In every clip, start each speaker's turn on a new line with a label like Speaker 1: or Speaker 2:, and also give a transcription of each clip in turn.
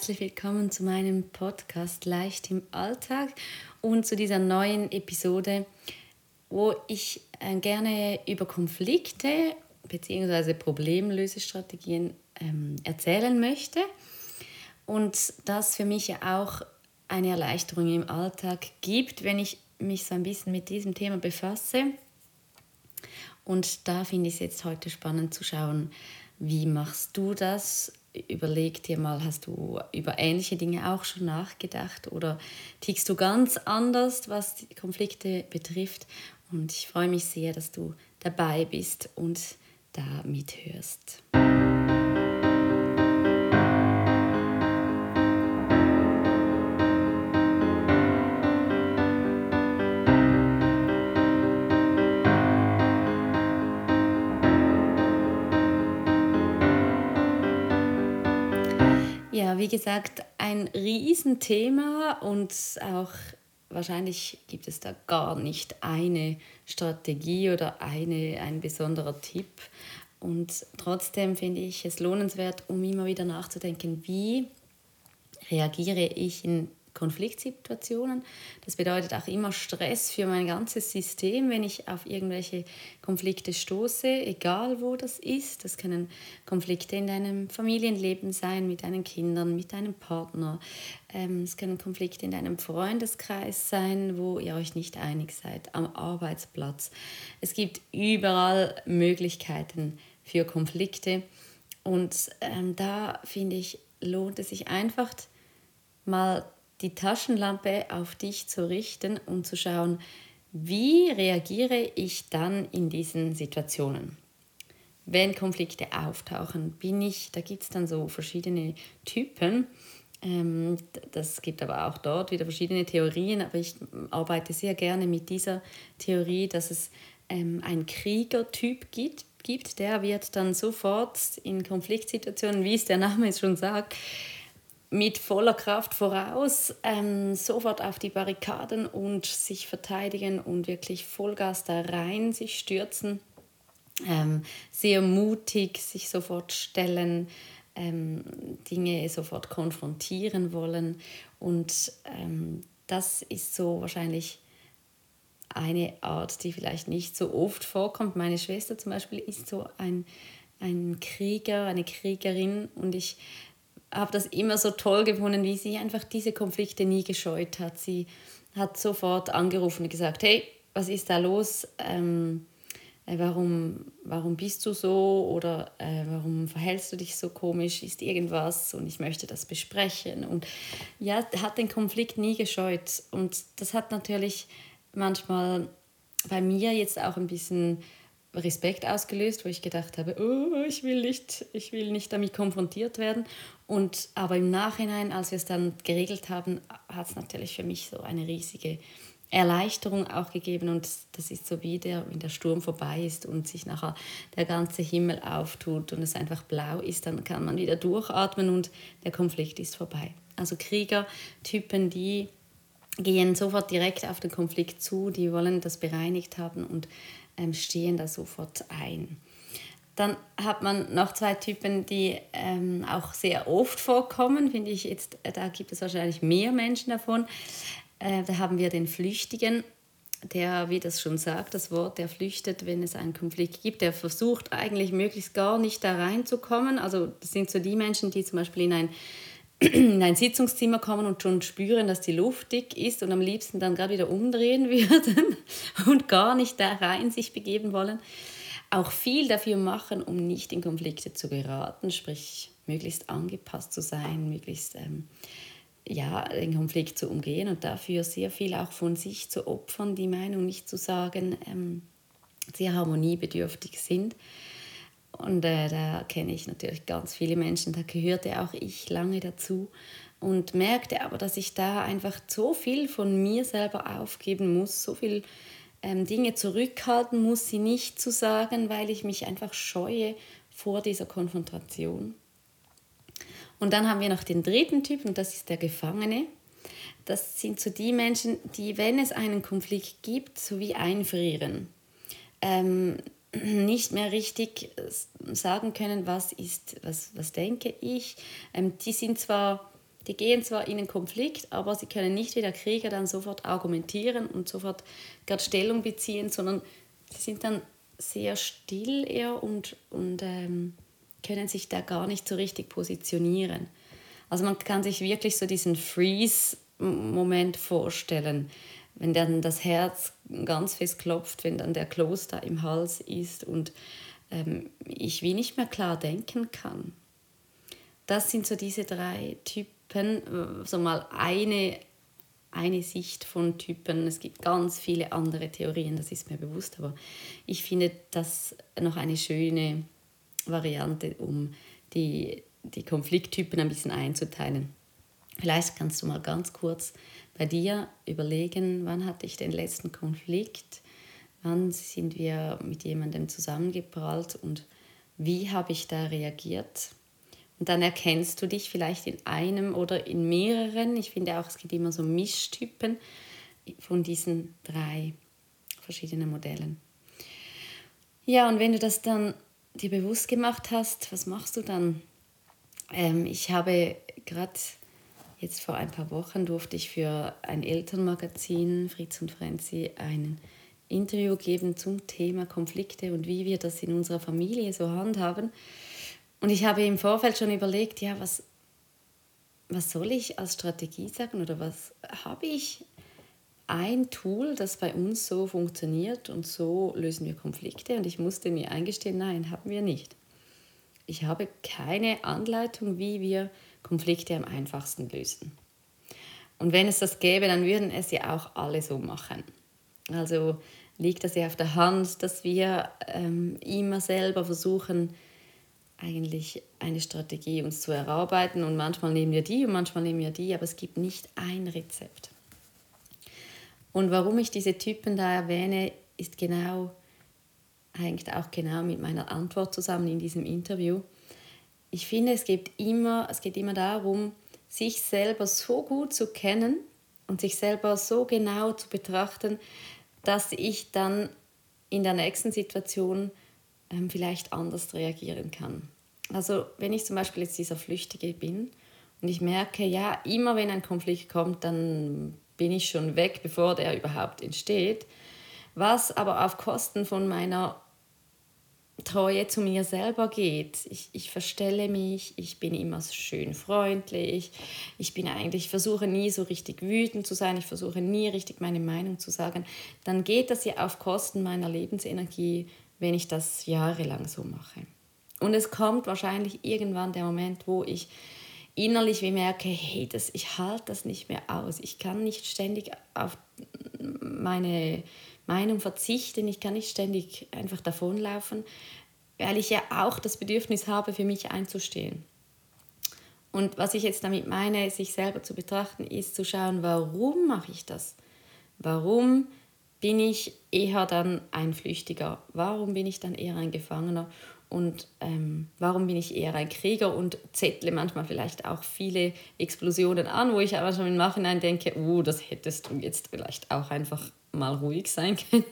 Speaker 1: herzlich willkommen zu meinem Podcast Leicht im Alltag und zu dieser neuen Episode, wo ich äh, gerne über Konflikte bzw. Problemlösestrategien ähm, erzählen möchte und das für mich ja auch eine Erleichterung im Alltag gibt, wenn ich mich so ein bisschen mit diesem Thema befasse. Und da finde ich es jetzt heute spannend zu schauen, wie machst du das? Überleg dir mal, hast du über ähnliche Dinge auch schon nachgedacht oder tickst du ganz anders, was die Konflikte betrifft? Und ich freue mich sehr, dass du dabei bist und da mithörst. Ja, wie gesagt, ein Riesenthema und auch wahrscheinlich gibt es da gar nicht eine Strategie oder eine, ein besonderer Tipp. Und trotzdem finde ich es lohnenswert, um immer wieder nachzudenken, wie reagiere ich in Konfliktsituationen. Das bedeutet auch immer Stress für mein ganzes System, wenn ich auf irgendwelche Konflikte stoße, egal wo das ist. Das können Konflikte in deinem Familienleben sein, mit deinen Kindern, mit deinem Partner. Ähm, es können Konflikte in deinem Freundeskreis sein, wo ihr euch nicht einig seid, am Arbeitsplatz. Es gibt überall Möglichkeiten für Konflikte. Und ähm, da finde ich, lohnt es sich einfach mal die Taschenlampe auf dich zu richten und zu schauen, wie reagiere ich dann in diesen Situationen? Wenn Konflikte auftauchen, bin ich, da gibt es dann so verschiedene Typen. Ähm, das gibt aber auch dort wieder verschiedene Theorien, aber ich arbeite sehr gerne mit dieser Theorie, dass es ähm, einen Kriegertyp gibt, gibt. Der wird dann sofort in Konfliktsituationen, wie es der Name schon sagt, mit voller Kraft voraus, ähm, sofort auf die Barrikaden und sich verteidigen und wirklich Vollgas da rein sich stürzen. Ähm, sehr mutig sich sofort stellen, ähm, Dinge sofort konfrontieren wollen. Und ähm, das ist so wahrscheinlich eine Art, die vielleicht nicht so oft vorkommt. Meine Schwester zum Beispiel ist so ein, ein Krieger, eine Kriegerin und ich habe das immer so toll gefunden, wie sie einfach diese Konflikte nie gescheut hat. Sie hat sofort angerufen und gesagt, hey, was ist da los? Ähm, äh, warum, warum bist du so oder äh, warum verhältst du dich so komisch? Ist irgendwas und ich möchte das besprechen. Und ja, hat den Konflikt nie gescheut. Und das hat natürlich manchmal bei mir jetzt auch ein bisschen Respekt ausgelöst, wo ich gedacht habe, oh, ich will nicht, ich will nicht damit konfrontiert werden. Und aber im Nachhinein, als wir es dann geregelt haben, hat es natürlich für mich so eine riesige Erleichterung auch gegeben. Und das ist so wie der, wenn der Sturm vorbei ist und sich nachher der ganze Himmel auftut und es einfach blau ist, dann kann man wieder durchatmen und der Konflikt ist vorbei. Also Kriegertypen, die gehen sofort direkt auf den Konflikt zu, die wollen das bereinigt haben und ähm, stehen da sofort ein. Dann hat man noch zwei Typen, die ähm, auch sehr oft vorkommen, finde ich jetzt, äh, da gibt es wahrscheinlich mehr Menschen davon. Äh, da haben wir den Flüchtigen, der, wie das schon sagt, das Wort, der flüchtet, wenn es einen Konflikt gibt. Der versucht eigentlich möglichst gar nicht da reinzukommen. Also das sind so die Menschen, die zum Beispiel in ein in ein Sitzungszimmer kommen und schon spüren, dass die Luft dick ist und am liebsten dann gerade wieder umdrehen würden und gar nicht da rein sich begeben wollen. Auch viel dafür machen, um nicht in Konflikte zu geraten, sprich möglichst angepasst zu sein, möglichst ähm, ja, den Konflikt zu umgehen und dafür sehr viel auch von sich zu opfern, die Meinung nicht zu sagen, ähm, sehr harmoniebedürftig sind und äh, da kenne ich natürlich ganz viele Menschen, da gehörte auch ich lange dazu und merkte aber, dass ich da einfach so viel von mir selber aufgeben muss, so viel ähm, Dinge zurückhalten muss, sie nicht zu sagen, weil ich mich einfach scheue vor dieser Konfrontation. Und dann haben wir noch den dritten Typ und das ist der Gefangene. Das sind so die Menschen, die, wenn es einen Konflikt gibt, so wie einfrieren. Ähm, nicht mehr richtig äh, sagen können, was ist, was, was denke ich. Ähm, die sind zwar Die gehen zwar in einen Konflikt, aber sie können nicht wie der Krieger dann sofort argumentieren und sofort gerade Stellung beziehen, sondern sie sind dann sehr still eher und, und ähm, können sich da gar nicht so richtig positionieren. Also man kann sich wirklich so diesen Freeze-Moment vorstellen, wenn dann das Herz ganz fest klopft, wenn dann der Kloster im Hals ist und ähm, ich wie nicht mehr klar denken kann. Das sind so diese drei Typen, so mal eine, eine Sicht von Typen. Es gibt ganz viele andere Theorien, das ist mir bewusst, aber ich finde das noch eine schöne Variante, um die, die Konflikttypen ein bisschen einzuteilen. Vielleicht kannst du mal ganz kurz bei dir überlegen, wann hatte ich den letzten Konflikt, wann sind wir mit jemandem zusammengeprallt und wie habe ich da reagiert. Und dann erkennst du dich vielleicht in einem oder in mehreren. Ich finde auch, es gibt immer so Mischtypen von diesen drei verschiedenen Modellen. Ja, und wenn du das dann dir bewusst gemacht hast, was machst du dann? Ähm, ich habe gerade jetzt vor ein paar Wochen durfte ich für ein Elternmagazin Fritz und Frenzi ein Interview geben zum Thema Konflikte und wie wir das in unserer Familie so handhaben. Und ich habe im Vorfeld schon überlegt, ja, was, was soll ich als Strategie sagen oder was habe ich ein Tool, das bei uns so funktioniert und so lösen wir Konflikte. Und ich musste mir eingestehen, nein, haben wir nicht. Ich habe keine Anleitung, wie wir Konflikte am einfachsten lösen. Und wenn es das gäbe, dann würden es ja auch alle so machen. Also liegt das ja auf der Hand, dass wir ähm, immer selber versuchen, eigentlich eine Strategie uns zu erarbeiten und manchmal nehmen wir die und manchmal nehmen wir die, aber es gibt nicht ein Rezept. Und warum ich diese Typen da erwähne, ist genau, hängt auch genau mit meiner Antwort zusammen in diesem Interview. Ich finde, es geht immer, es geht immer darum, sich selber so gut zu kennen und sich selber so genau zu betrachten, dass ich dann in der nächsten Situation ähm, vielleicht anders reagieren kann. Also wenn ich zum Beispiel jetzt dieser Flüchtige bin und ich merke, ja, immer wenn ein Konflikt kommt, dann bin ich schon weg, bevor der überhaupt entsteht, was aber auf Kosten von meiner Treue zu mir selber geht. Ich, ich verstelle mich, ich bin immer schön freundlich, ich bin eigentlich, ich versuche nie so richtig wütend zu sein, ich versuche nie richtig meine Meinung zu sagen, dann geht das ja auf Kosten meiner Lebensenergie, wenn ich das jahrelang so mache. Und es kommt wahrscheinlich irgendwann der Moment, wo ich innerlich wie merke, hey, das, ich halte das nicht mehr aus. Ich kann nicht ständig auf meine Meinung verzichten, ich kann nicht ständig einfach davonlaufen, weil ich ja auch das Bedürfnis habe, für mich einzustehen. Und was ich jetzt damit meine, sich selber zu betrachten, ist zu schauen, warum mache ich das? Warum bin ich eher dann ein Flüchtiger? Warum bin ich dann eher ein Gefangener? Und ähm, warum bin ich eher ein Krieger und zettle manchmal vielleicht auch viele Explosionen an, wo ich aber schon im Nachhinein denke, oh, das hättest du jetzt vielleicht auch einfach mal ruhig sein können.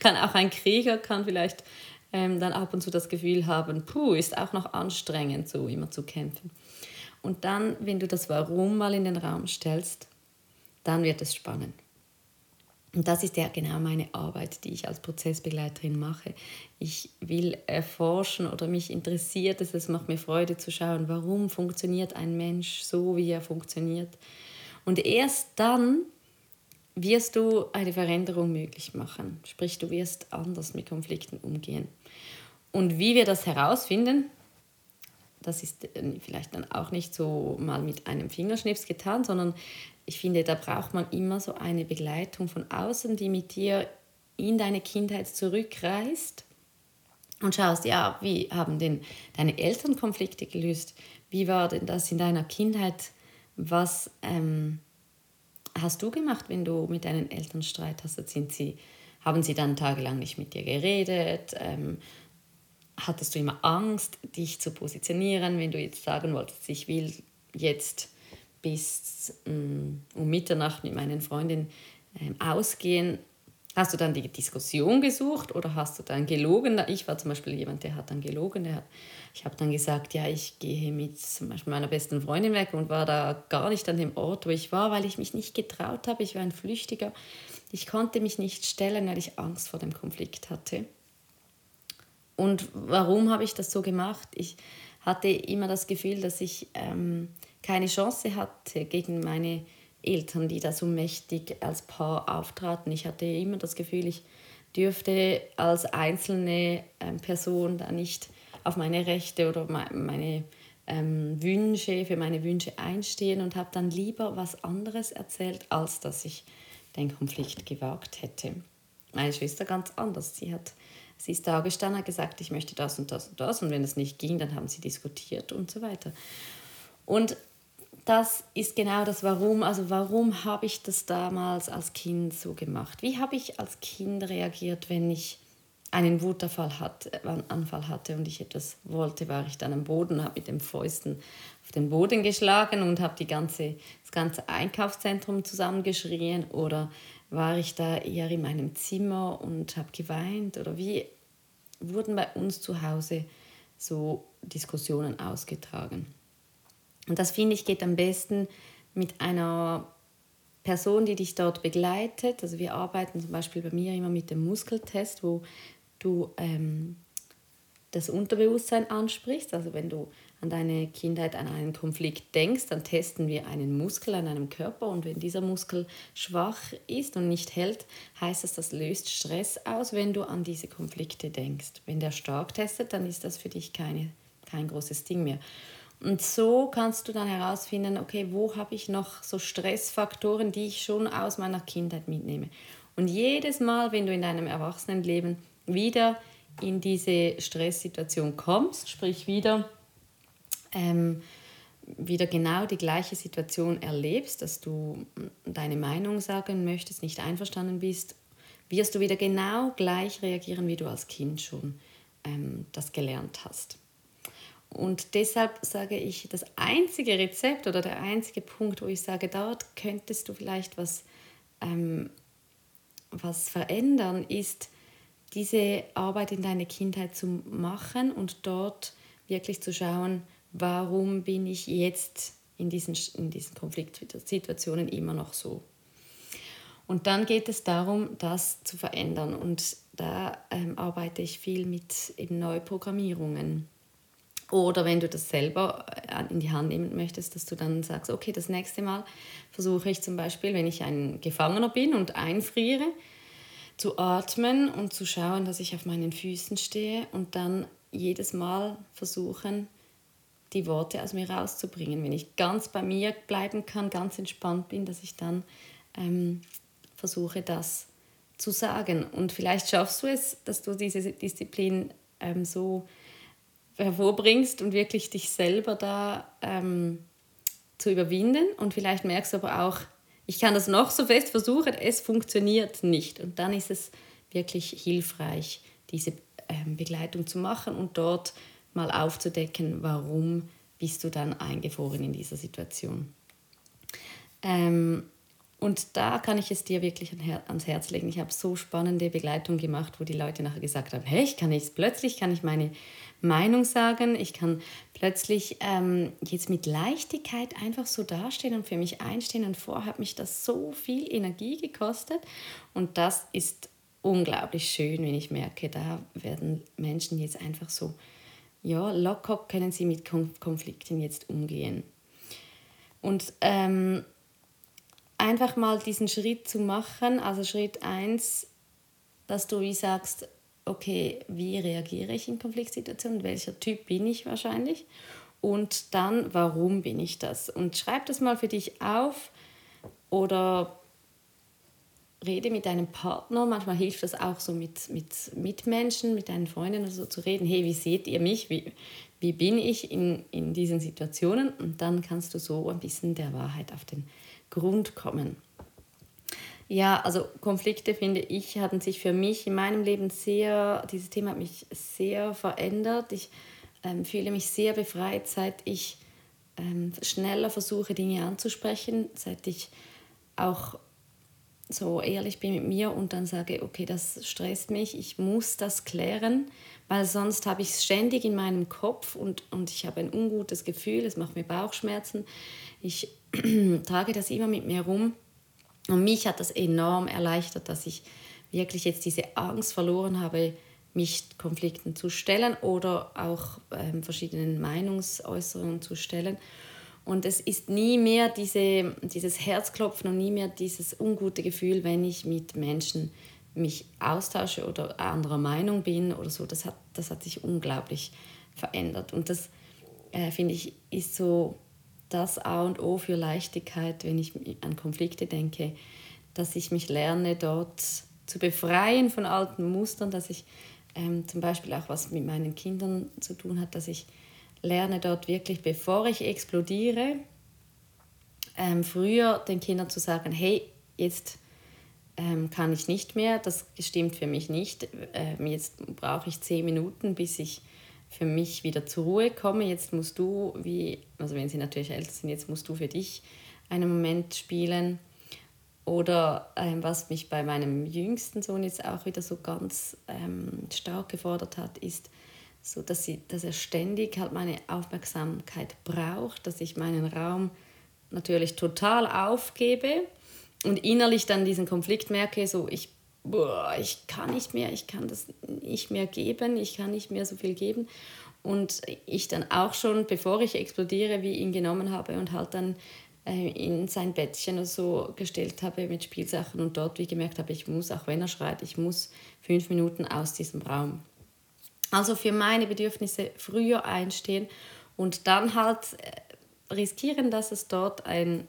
Speaker 1: kann auch ein Krieger, kann vielleicht ähm, dann ab und zu das Gefühl haben, puh, ist auch noch anstrengend, so immer zu kämpfen. Und dann, wenn du das Warum mal in den Raum stellst, dann wird es spannend. Und das ist ja genau meine Arbeit, die ich als Prozessbegleiterin mache. Ich will erforschen oder mich interessiert es, es macht mir Freude zu schauen, warum funktioniert ein Mensch so, wie er funktioniert. Und erst dann wirst du eine Veränderung möglich machen. Sprich, du wirst anders mit Konflikten umgehen. Und wie wir das herausfinden, das ist äh, vielleicht dann auch nicht so mal mit einem Fingerschnips getan, sondern ich finde, da braucht man immer so eine Begleitung von außen, die mit dir in deine Kindheit zurückreist und schaust, ja, wie haben denn deine Eltern Konflikte gelöst? Wie war denn das in deiner Kindheit? Was ähm, hast du gemacht, wenn du mit deinen Eltern Streit hast? Sind sie, haben sie dann tagelang nicht mit dir geredet? Ähm, hattest du immer Angst, dich zu positionieren, wenn du jetzt sagen wolltest, ich will jetzt bis mm, um Mitternacht mit meinen Freundinnen ähm, ausgehen, Hast du dann die Diskussion gesucht oder hast du dann gelogen? Ich war zum Beispiel jemand, der hat dann gelogen. Der hat, ich habe dann gesagt, ja, ich gehe mit zum Beispiel meiner besten Freundin weg und war da gar nicht an dem Ort, wo ich war, weil ich mich nicht getraut habe. Ich war ein Flüchtiger. Ich konnte mich nicht stellen, weil ich Angst vor dem Konflikt hatte. Und warum habe ich das so gemacht? Ich hatte immer das Gefühl, dass ich ähm, keine Chance hatte gegen meine Eltern, die da so mächtig als Paar auftraten. Ich hatte immer das Gefühl, ich dürfte als einzelne ähm, Person da nicht auf meine Rechte oder meine ähm, Wünsche, für meine Wünsche einstehen und habe dann lieber was anderes erzählt, als dass ich den Konflikt gewagt hätte. Meine Schwester ganz anders. Sie, hat, sie ist da gestanden, hat gesagt, ich möchte das und das und das und wenn es nicht ging, dann haben sie diskutiert und so weiter. Und das ist genau das Warum. Also warum habe ich das damals als Kind so gemacht? Wie habe ich als Kind reagiert, wenn ich einen Wutanfall hatte, äh, hatte und ich etwas wollte, war ich dann am Boden, habe mit den Fäusten auf den Boden geschlagen und habe die ganze, das ganze Einkaufszentrum zusammengeschrien oder war ich da eher in meinem Zimmer und habe geweint oder wie wurden bei uns zu Hause so Diskussionen ausgetragen? Und das finde ich geht am besten mit einer Person, die dich dort begleitet. Also wir arbeiten zum Beispiel bei mir immer mit dem Muskeltest, wo du ähm, das Unterbewusstsein ansprichst. Also wenn du an deine Kindheit, an einen Konflikt denkst, dann testen wir einen Muskel an einem Körper und wenn dieser Muskel schwach ist und nicht hält, heißt das, das löst Stress aus, wenn du an diese Konflikte denkst. Wenn der stark testet, dann ist das für dich keine, kein großes Ding mehr. Und so kannst du dann herausfinden, okay, wo habe ich noch so Stressfaktoren, die ich schon aus meiner Kindheit mitnehme. Und jedes Mal, wenn du in deinem Erwachsenenleben wieder in diese Stresssituation kommst, sprich wieder, ähm, wieder genau die gleiche Situation erlebst, dass du deine Meinung sagen möchtest, nicht einverstanden bist, wirst du wieder genau gleich reagieren, wie du als Kind schon ähm, das gelernt hast. Und deshalb sage ich, das einzige Rezept oder der einzige Punkt, wo ich sage, dort könntest du vielleicht was, ähm, was verändern, ist diese Arbeit in deiner Kindheit zu machen und dort wirklich zu schauen, warum bin ich jetzt in diesen, in diesen Konfliktsituationen immer noch so. Und dann geht es darum, das zu verändern. Und da ähm, arbeite ich viel mit eben Neuprogrammierungen. Oder wenn du das selber äh, in die Hand nehmen möchtest, dass du dann sagst, okay, das nächste Mal versuche ich zum Beispiel, wenn ich ein Gefangener bin und einfriere, zu atmen und zu schauen, dass ich auf meinen Füßen stehe und dann jedes Mal versuchen, die Worte aus mir rauszubringen. Wenn ich ganz bei mir bleiben kann, ganz entspannt bin, dass ich dann ähm, versuche, das zu sagen. Und vielleicht schaffst du es, dass du diese Disziplin ähm, so hervorbringst und wirklich dich selber da ähm, zu überwinden. Und vielleicht merkst du aber auch, ich kann das noch so fest versuchen, es funktioniert nicht. Und dann ist es wirklich hilfreich, diese ähm, Begleitung zu machen und dort mal aufzudecken, warum bist du dann eingefroren in dieser Situation. Ähm, und da kann ich es dir wirklich ans Herz legen. Ich habe so spannende Begleitung gemacht, wo die Leute nachher gesagt haben, hey, ich kann jetzt plötzlich kann ich meine Meinung sagen. Ich kann plötzlich ähm, jetzt mit Leichtigkeit einfach so dastehen und für mich einstehen. Und vorher hat mich das so viel Energie gekostet. Und das ist unglaublich schön, wenn ich merke, da werden Menschen jetzt einfach so, ja, locker können sie mit Konflikten jetzt umgehen. Und ähm, einfach mal diesen Schritt zu machen, also Schritt 1, dass du wie sagst, okay, wie reagiere ich in Konfliktsituationen, welcher Typ bin ich wahrscheinlich und dann, warum bin ich das? Und schreib das mal für dich auf oder rede mit deinem Partner. Manchmal hilft das auch so mit, mit Mitmenschen, mit deinen Freunden oder so zu reden. Hey, wie seht ihr mich? Wie, wie bin ich in, in diesen Situationen? Und dann kannst du so ein bisschen der Wahrheit auf den Grund kommen. Ja, also Konflikte finde ich, hatten sich für mich in meinem Leben sehr, dieses Thema hat mich sehr verändert. Ich ähm, fühle mich sehr befreit, seit ich ähm, schneller versuche, Dinge anzusprechen, seit ich auch so ehrlich bin mit mir und dann sage, okay, das stresst mich, ich muss das klären, weil sonst habe ich es ständig in meinem Kopf und, und ich habe ein ungutes Gefühl, es macht mir Bauchschmerzen. Ich trage das immer mit mir rum und mich hat das enorm erleichtert, dass ich wirklich jetzt diese Angst verloren habe, mich Konflikten zu stellen oder auch ähm, verschiedenen Meinungsäußerungen zu stellen. Und es ist nie mehr diese, dieses Herzklopfen und nie mehr dieses ungute Gefühl, wenn ich mit Menschen mich austausche oder anderer Meinung bin oder so. Das hat, das hat sich unglaublich verändert. Und das, äh, finde ich, ist so das A und O für Leichtigkeit, wenn ich an Konflikte denke, dass ich mich lerne, dort zu befreien von alten Mustern, dass ich ähm, zum Beispiel auch was mit meinen Kindern zu tun hat, dass ich lerne dort wirklich, bevor ich explodiere, ähm, früher den Kindern zu sagen, hey, jetzt ähm, kann ich nicht mehr, das stimmt für mich nicht, ähm, jetzt brauche ich zehn Minuten, bis ich für mich wieder zur Ruhe komme, jetzt musst du, wie, also wenn sie natürlich älter sind, jetzt musst du für dich einen Moment spielen. Oder ähm, was mich bei meinem jüngsten Sohn jetzt auch wieder so ganz ähm, stark gefordert hat, ist, so dass, sie, dass er ständig halt meine Aufmerksamkeit braucht, dass ich meinen Raum natürlich total aufgebe und innerlich dann diesen Konflikt merke, so ich, boah, ich kann nicht mehr, ich kann das nicht mehr geben, ich kann nicht mehr so viel geben. Und ich dann auch schon, bevor ich explodiere, wie ihn genommen habe und halt dann äh, in sein Bettchen so gestellt habe mit Spielsachen und dort wie gemerkt habe, ich muss, auch wenn er schreit, ich muss fünf Minuten aus diesem Raum. Also für meine Bedürfnisse früher einstehen und dann halt äh, riskieren, dass es dort ein,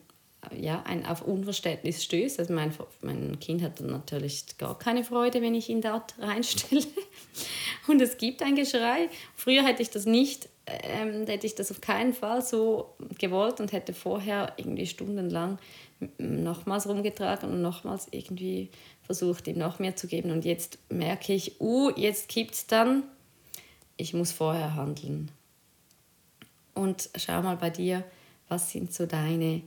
Speaker 1: ja, ein auf Unverständnis stößt. Also mein, mein Kind hat dann natürlich gar keine Freude, wenn ich ihn dort reinstelle. Und es gibt ein Geschrei. Früher hätte ich das nicht ähm, hätte ich das auf keinen Fall so gewollt und hätte vorher irgendwie stundenlang nochmals rumgetragen und nochmals irgendwie versucht, ihm noch mehr zu geben. Und jetzt merke ich, uh, jetzt kippt es dann, ich muss vorher handeln. Und schau mal bei dir, was sind so deine,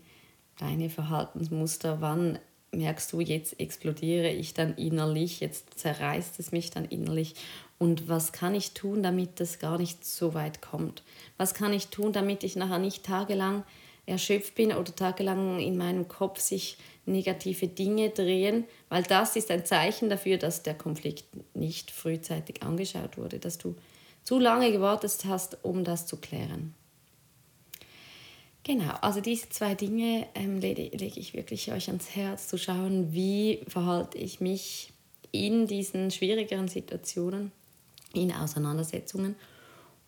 Speaker 1: deine Verhaltensmuster? Wann merkst du, jetzt explodiere ich dann innerlich, jetzt zerreißt es mich dann innerlich und was kann ich tun, damit das gar nicht so weit kommt? Was kann ich tun, damit ich nachher nicht tagelang erschöpft bin oder tagelang in meinem Kopf sich negative Dinge drehen, weil das ist ein Zeichen dafür, dass der Konflikt nicht frühzeitig angeschaut wurde, dass du zu lange gewartet hast, um das zu klären. Genau, also diese zwei Dinge ähm, lege, lege ich wirklich euch ans Herz, zu schauen, wie verhalte ich mich in diesen schwierigeren Situationen in Auseinandersetzungen.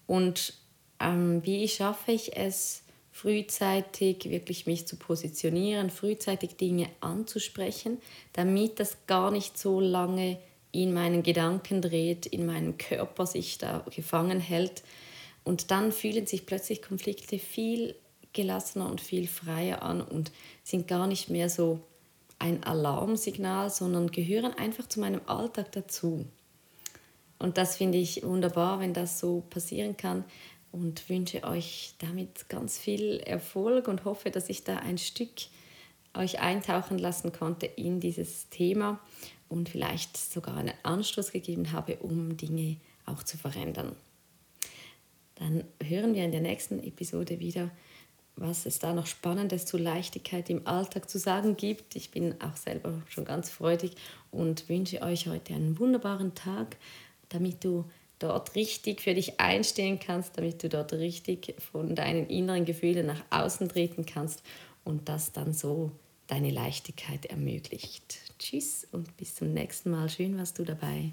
Speaker 1: Und ähm, wie schaffe ich es, frühzeitig wirklich mich zu positionieren, frühzeitig Dinge anzusprechen, damit das gar nicht so lange in meinen Gedanken dreht, in meinem Körper sich da gefangen hält. Und dann fühlen sich plötzlich Konflikte viel gelassener und viel freier an und sind gar nicht mehr so ein Alarmsignal, sondern gehören einfach zu meinem Alltag dazu. Und das finde ich wunderbar, wenn das so passieren kann und wünsche euch damit ganz viel Erfolg und hoffe, dass ich da ein Stück euch eintauchen lassen konnte in dieses Thema und vielleicht sogar einen Anstoß gegeben habe, um Dinge auch zu verändern. Dann hören wir in der nächsten Episode wieder, was es da noch Spannendes zu Leichtigkeit im Alltag zu sagen gibt. Ich bin auch selber schon ganz freudig und wünsche euch heute einen wunderbaren Tag damit du dort richtig für dich einstehen kannst, damit du dort richtig von deinen inneren Gefühlen nach außen treten kannst und das dann so deine Leichtigkeit ermöglicht. Tschüss und bis zum nächsten Mal. Schön warst du dabei.